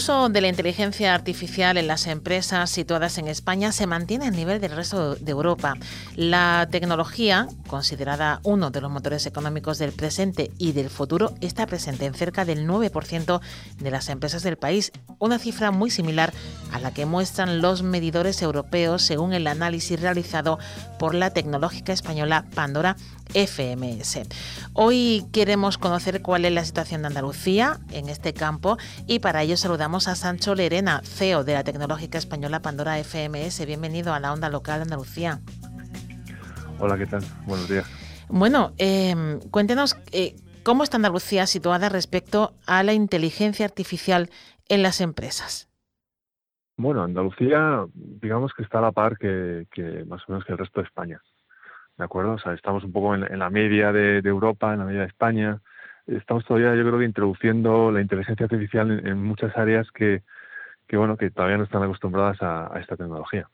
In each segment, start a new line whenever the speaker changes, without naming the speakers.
Uso de la inteligencia artificial en las empresas situadas en España se mantiene a nivel del resto de Europa. La tecnología, considerada uno de los motores económicos del presente y del futuro, está presente en cerca del 9% de las empresas del país, una cifra muy similar a la que muestran los medidores europeos según el análisis realizado por la tecnológica española Pandora FMS. Hoy queremos conocer cuál es la situación de Andalucía en este campo y para ello saludamos a Sancho Lerena, CEO de la tecnológica española Pandora FMS. Bienvenido a la onda local de Andalucía.
Hola, ¿qué tal? Buenos días.
Bueno, eh, cuéntenos eh, cómo está Andalucía situada respecto a la inteligencia artificial en las empresas.
Bueno, Andalucía, digamos que está a la par que, que más o menos que el resto de España. ¿De acuerdo? O sea, estamos un poco en, la media de, Europa, en la media de España. Estamos todavía, yo creo que introduciendo la inteligencia artificial en, muchas áreas que, bueno, que todavía no están acostumbradas a, esta tecnología.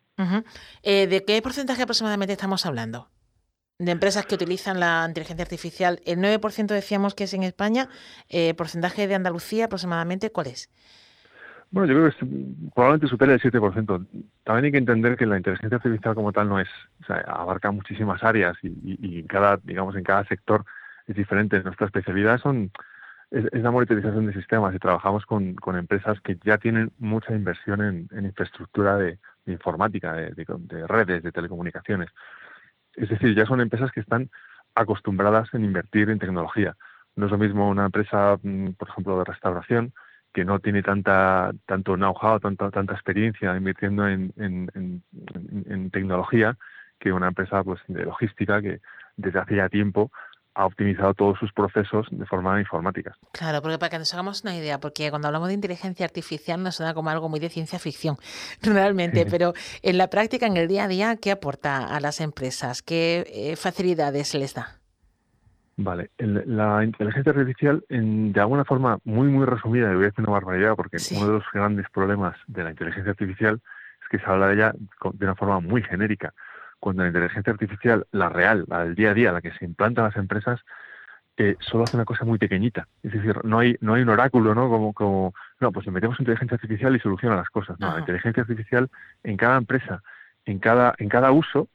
Eh, ¿De qué porcentaje aproximadamente estamos hablando? De empresas que utilizan la inteligencia artificial. El 9% decíamos que es en España. Eh, ¿Porcentaje de Andalucía aproximadamente cuál es?
Bueno, yo creo que probablemente supere el 7%. También hay que entender que la inteligencia artificial como tal no es, o sea, abarca muchísimas áreas y, en cada, digamos, en cada sector es diferente. Nuestra especialidad son es, la monitorización de sistemas y trabajamos con, empresas que ya tienen mucha inversión en, infraestructura de, informática, de, de, redes, de telecomunicaciones. Es decir, ya son empresas que están acostumbradas en invertir en tecnología. No es lo mismo una empresa, mm, por ejemplo, de restauración, que no tiene tanta tanto know-how, tanta, tanta experiencia invirtiendo en, en, tecnología que una empresa pues de logística que desde hace ya tiempo ha optimizado todos sus procesos de forma informática.
Claro, porque para que nos hagamos una idea, porque cuando hablamos de inteligencia artificial nos suena como algo muy de ciencia ficción, realmente, pero en la práctica, en el día a día, ¿qué aporta a las empresas? ¿Qué eh, facilidades les da?
Vale, la inteligencia artificial, en, de alguna forma muy, muy resumida, le voy a decir una barbaridad, porque uno de los grandes problemas de la inteligencia artificial es que se habla de ella de una forma muy genérica, cuando la inteligencia artificial, la real, la del día a día, la que se implanta en las empresas, eh, solo hace una cosa muy pequeñita. Es decir, no hay, no hay un oráculo, ¿no? Como, como, no, pues metemos inteligencia artificial y soluciona las cosas. No, la inteligencia artificial en cada empresa, en cada, en cada uso,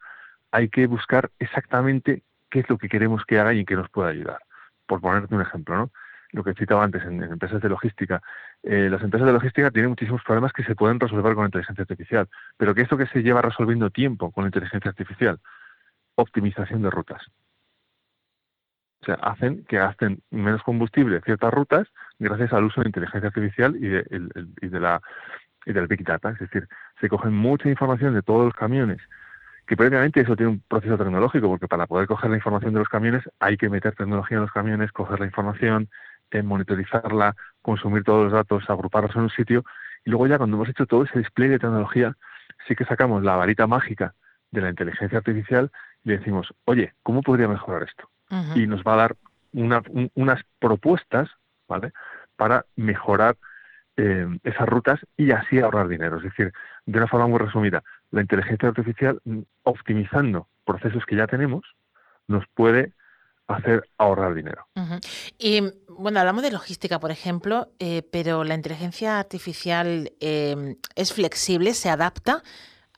hay que buscar exactamente qué es lo que queremos que haga y en qué nos pueda ayudar. Por ponerte un ejemplo, ¿no? Lo que citaba antes en, empresas de logística. Eh, las empresas de logística tienen muchísimos problemas que se pueden resolver con inteligencia artificial. Pero ¿qué es lo que se lleva resolviendo tiempo con inteligencia artificial? Optimización de rutas. O sea, hacen que gasten menos combustible ciertas rutas gracias al uso de inteligencia artificial y de la y del Big Data. Es decir, se cogen mucha información de todos los camiones que previamente eso tiene un proceso tecnológico, porque para poder coger la información de los camiones hay que meter tecnología en los camiones, coger la información, eh, monitorizarla, consumir todos los datos, agruparlos en un sitio, y luego ya cuando hemos hecho todo ese despliegue de tecnología, sí que sacamos la varita mágica de la inteligencia artificial y le decimos, oye, ¿cómo podría mejorar esto? Y nos va a dar unas propuestas, ¿vale? Para mejorar eh, esas rutas y así ahorrar dinero. Es decir, de una forma muy resumida, la inteligencia artificial, mm, optimizando procesos que ya tenemos, nos puede hacer ahorrar dinero.
Y bueno, hablamos de logística, por ejemplo, eh, pero la inteligencia artificial eh, es flexible, se adapta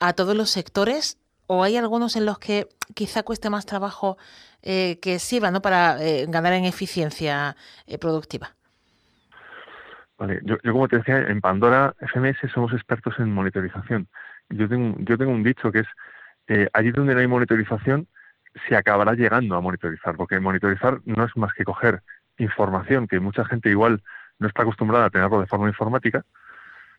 a todos los sectores o hay algunos en los que quizá cueste más trabajo eh, que sirva ¿no? para ganar en eficiencia productiva.
Vale, yo, yo, como te decía, en Pandora FMS somos expertos en monitorización. Yo tengo, yo tengo un dicho que es, eh, allí donde no hay monitorización, se acabará llegando a monitorizar, porque monitorizar no es más que coger información que mucha gente igual no está acostumbrada a tenerlo de forma informática,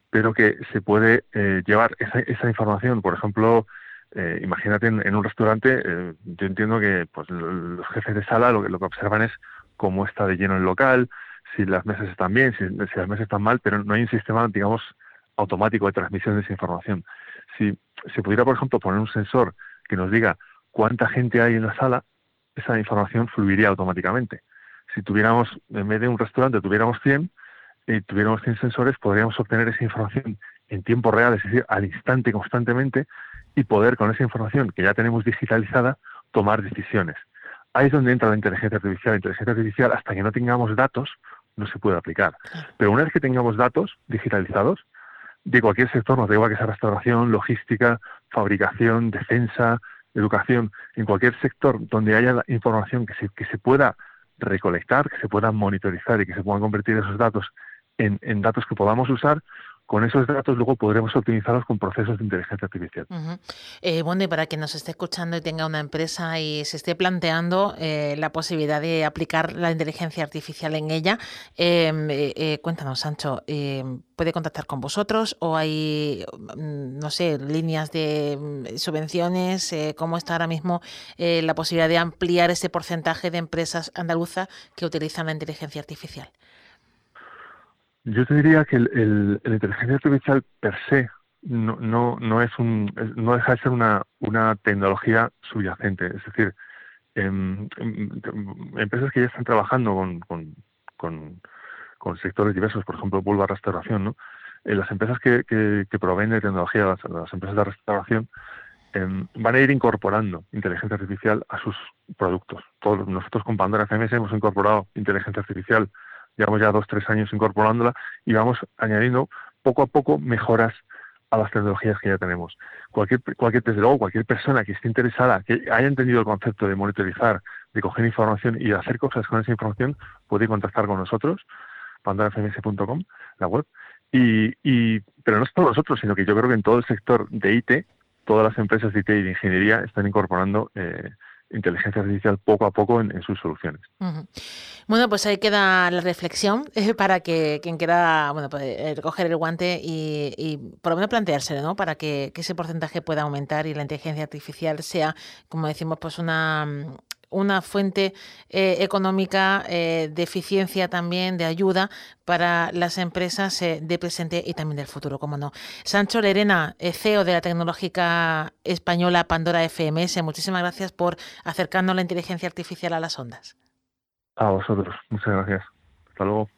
pero que se puede eh, llevar esa, esa, información, por ejemplo, eh, imagínate en, un restaurante, eh, yo entiendo que pues los jefes de sala lo que, lo que observan es cómo está de lleno el local, si las mesas están bien, si, si las mesas están mal, pero no hay un sistema, digamos, automático de transmisión de esa información. Si se pudiera, por ejemplo, poner un sensor que nos diga cuánta gente hay en la sala, esa información fluiría automáticamente. Si tuviéramos, en vez de un restaurante, tuviéramos 100 y tuviéramos 100 sensores, podríamos obtener esa información en tiempo real, es decir, al instante constantemente, y poder con esa información que ya tenemos digitalizada tomar decisiones. Ahí es donde entra la inteligencia artificial. La inteligencia artificial, hasta que no tengamos datos, no se puede aplicar. Pero una vez que tengamos datos digitalizados, de cualquier sector, nos da igual que sea restauración, logística, fabricación, defensa, educación, en cualquier sector donde haya información que se, que se pueda recolectar, que se pueda monitorizar y que se puedan convertir esos datos en, en datos que podamos usar, con esos datos luego podremos optimizarlos con procesos de inteligencia artificial.
Eh, bueno, y para quien nos esté escuchando y tenga una empresa y se esté planteando eh, la posibilidad de aplicar la inteligencia artificial en ella, em, eh, cuéntanos, Sancho, em, ¿puede contactar con vosotros o hay, mm, no sé, líneas de mm, subvenciones? ¿Cómo está ahora mismo la posibilidad de ampliar ese porcentaje de empresas andaluzas que utilizan la inteligencia artificial?
Yo te diría que el, la inteligencia artificial per se no, no, no, es un, no deja de ser una, una tecnología subyacente. Es decir, em, em, empresas que ya están trabajando con, con, con, sectores diversos, por ejemplo, Bulba Restauración, ¿no? Eh, las empresas que, que, proveen de tecnología, las, empresas de restauración, em, van a ir incorporando inteligencia artificial a sus productos. Todos, nosotros con Pandora FMS hemos incorporado inteligencia artificial llevamos ya dos, tres años incorporándola y vamos añadiendo poco a poco mejoras a las tecnologías que ya tenemos. Cualquier, cualquier, desde luego, cualquier persona que esté interesada, que haya entendido el concepto de monitorizar, de coger información y de hacer cosas con esa información, puede contactar con nosotros, pandorafms.com, la web. Y, y, pero no es nosotros, sino que yo creo que en todo el sector de IT, todas las empresas de IT y de ingeniería están incorporando eh, inteligencia artificial poco a poco en, sus soluciones.
Bueno, pues ahí queda la reflexión eh, para que quien quiera bueno, pues, eh, el guante y, por lo menos planteárselo, ¿no? Para que, ese porcentaje pueda aumentar y la inteligencia artificial sea, como decimos, pues una una fuente eh, económica eh, de eficiencia también, de ayuda para las empresas eh, de presente y también del futuro, como no. Sancho Lerena, CEO de la tecnológica española Pandora FMS, muchísimas gracias por acercarnos la inteligencia artificial a las ondas.
A vosotros, muchas gracias. Hasta luego.